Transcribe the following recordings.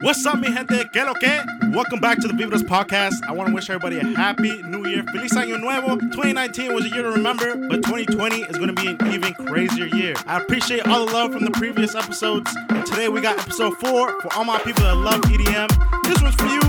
What's up, mi gente? ¿Qué lo que? Welcome back to the Vibras podcast. I want to wish everybody a happy new year. Feliz Año Nuevo. 2019 was a year to remember, but 2020 is going to be an even crazier year. I appreciate all the love from the previous episodes, and today we got episode four for all my people that love EDM. This one's for you,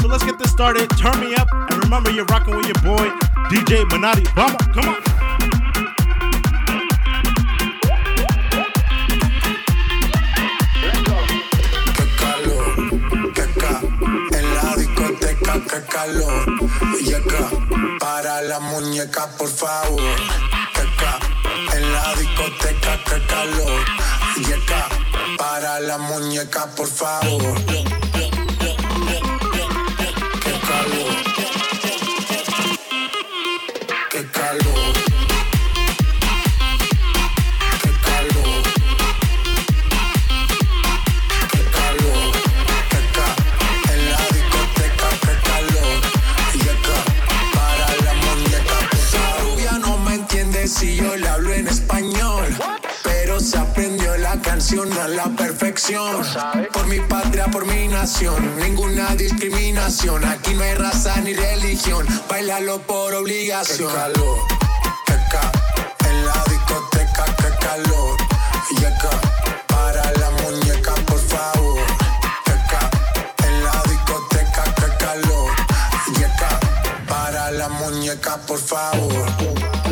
so let's get this started. Turn me up, and remember you're rocking with your boy, DJ Manotti. Vamos, come on. Qué calor. Acá, para la muñeca, por favor. Que ca, en la discoteca, qué calor. Acá, para la muñeca, por favor. Por mi nación, ninguna discriminación. Aquí no hay raza ni religión, bailalo por obligación. Qué calor, qué ca, en la discoteca, qué calor. Y acá, para la muñeca, por favor. Que ca, en la discoteca, qué calor. Y acá, para la muñeca, por favor.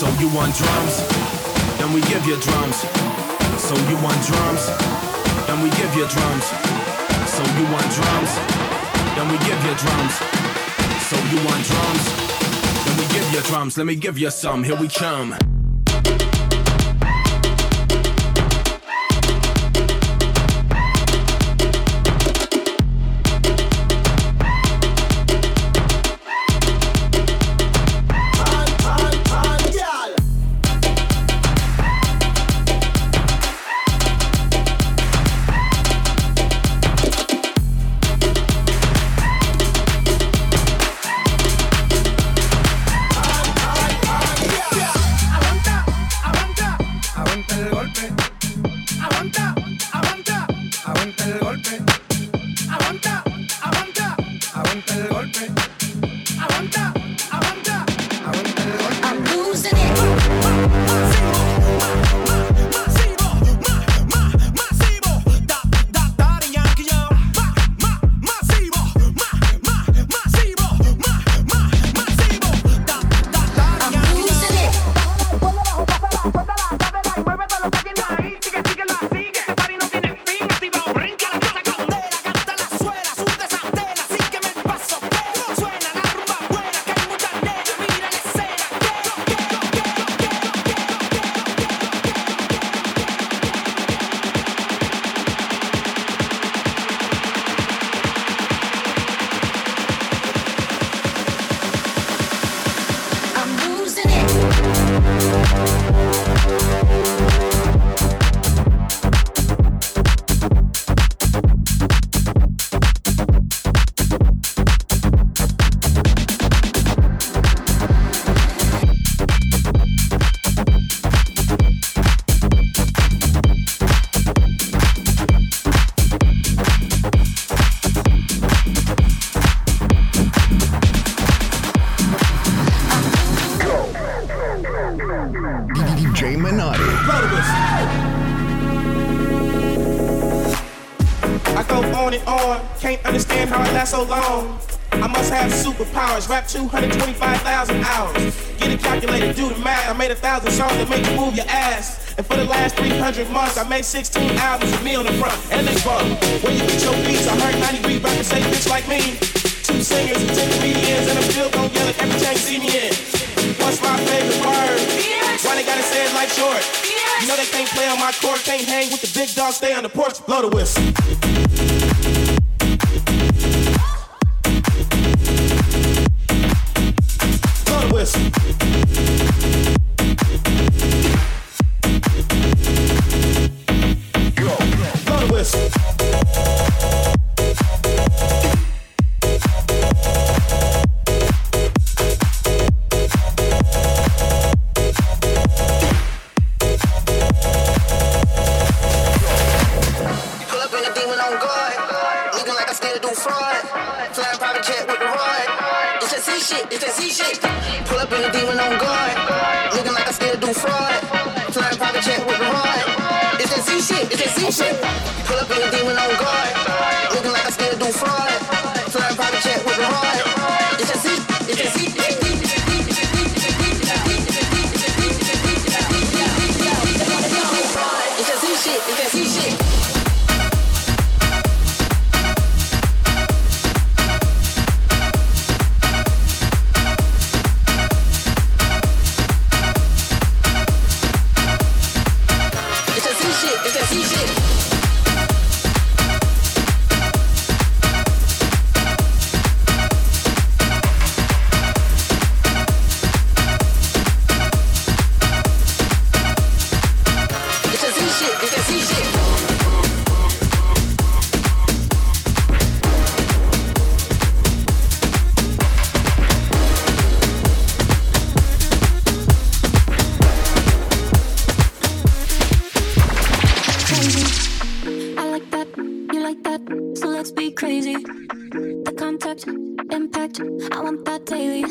So you want drums? Then we give you drums. So you want drums? Then we give you drums. So you want drums? Then we give you drums. So you want drums? Then we give you drums. Let me give you some. Here we come. I go on and on, can't understand how I last so long. I must have superpowers, rap 225,000 hours. Get it calculated, do the math. I made a thousand songs that make you move your ass. And for the last 300 months, I made 16 albums with me on the front and they front. When you get your beats, I heard 90 beat rappers say bitch like me. Two singers and 10 comedians, and I'm still gon' yell it every time you see me in. What's my favorite word? Why they gotta say it like short? You know they can't play on my court, can't hang with the big dogs, stay on the porch, blow the whistle. That daily.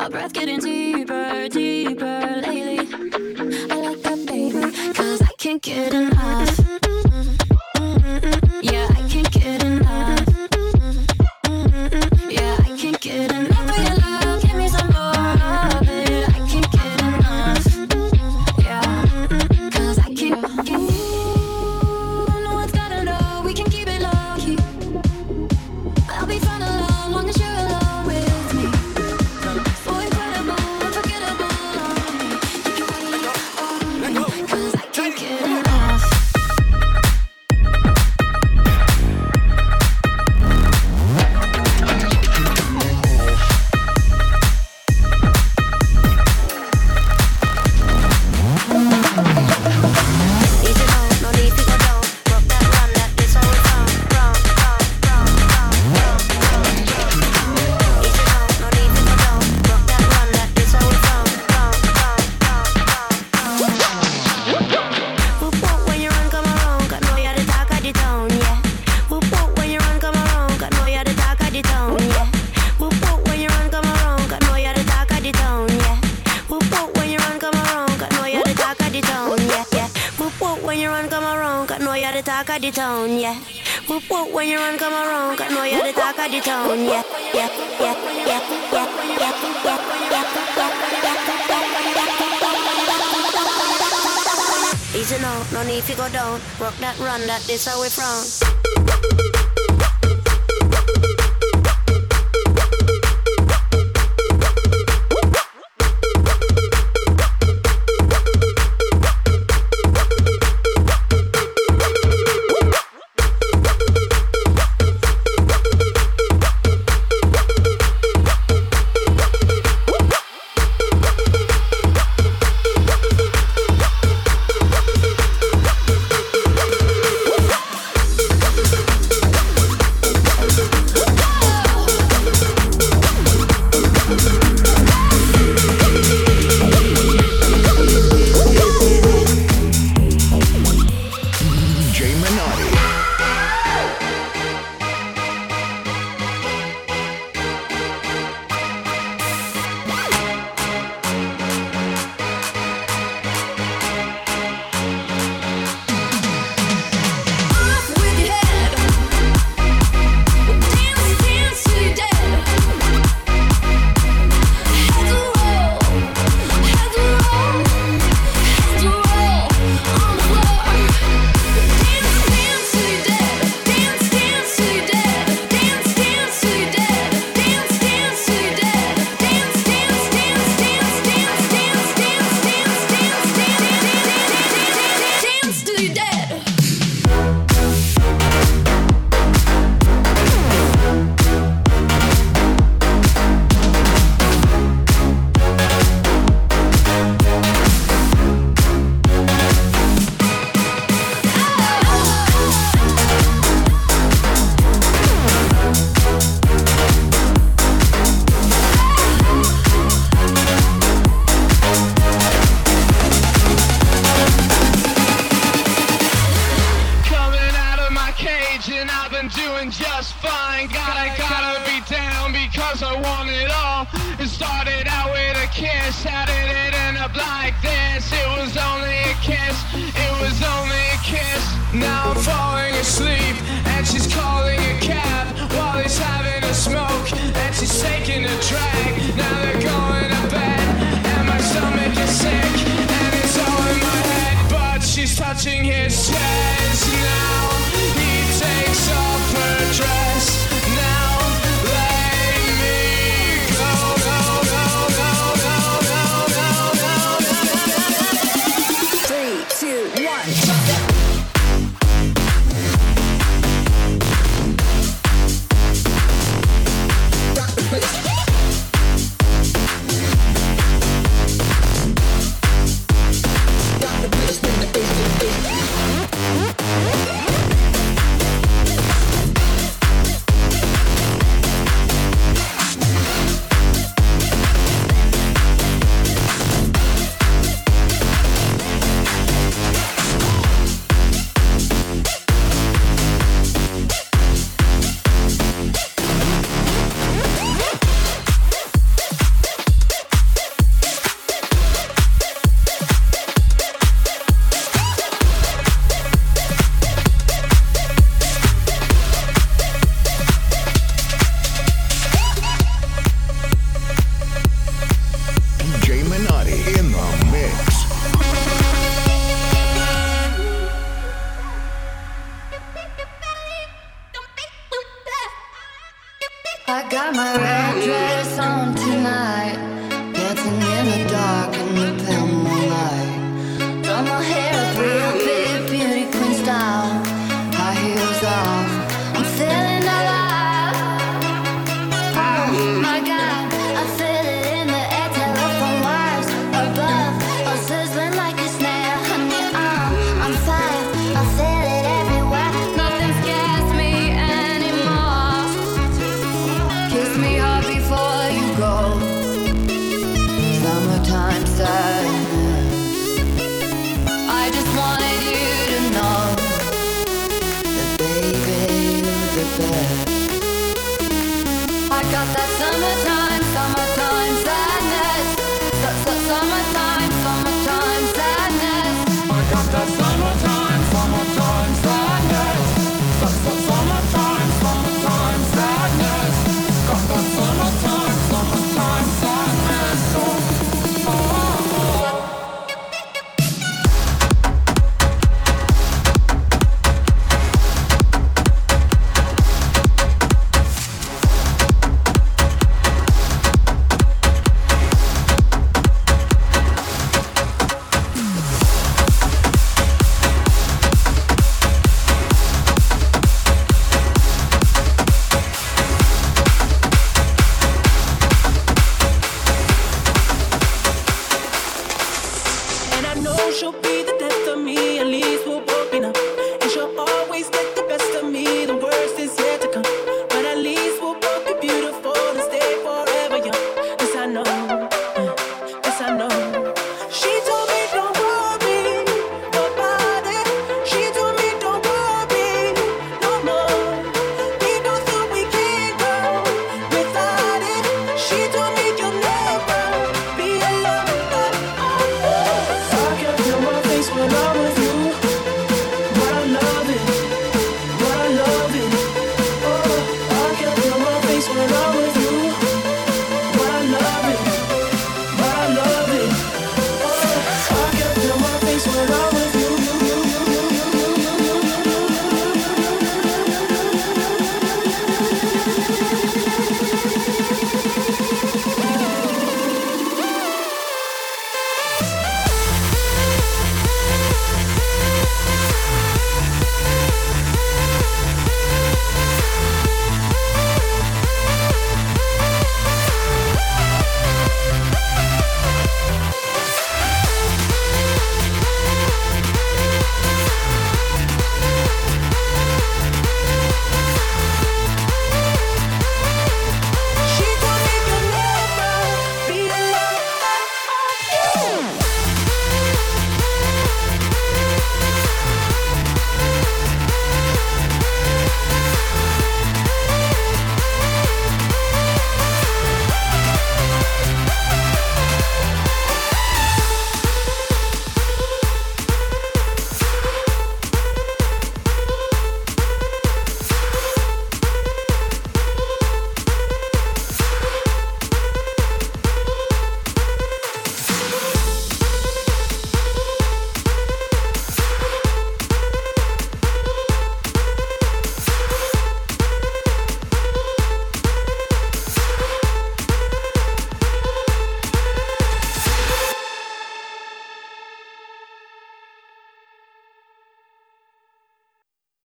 Our breath getting deeper, deeper lately. I like that, baby, cause I can't get enough. Easy now, no need to go down. Rock that run, that this how we from. Touching his chest red dress on tonight, social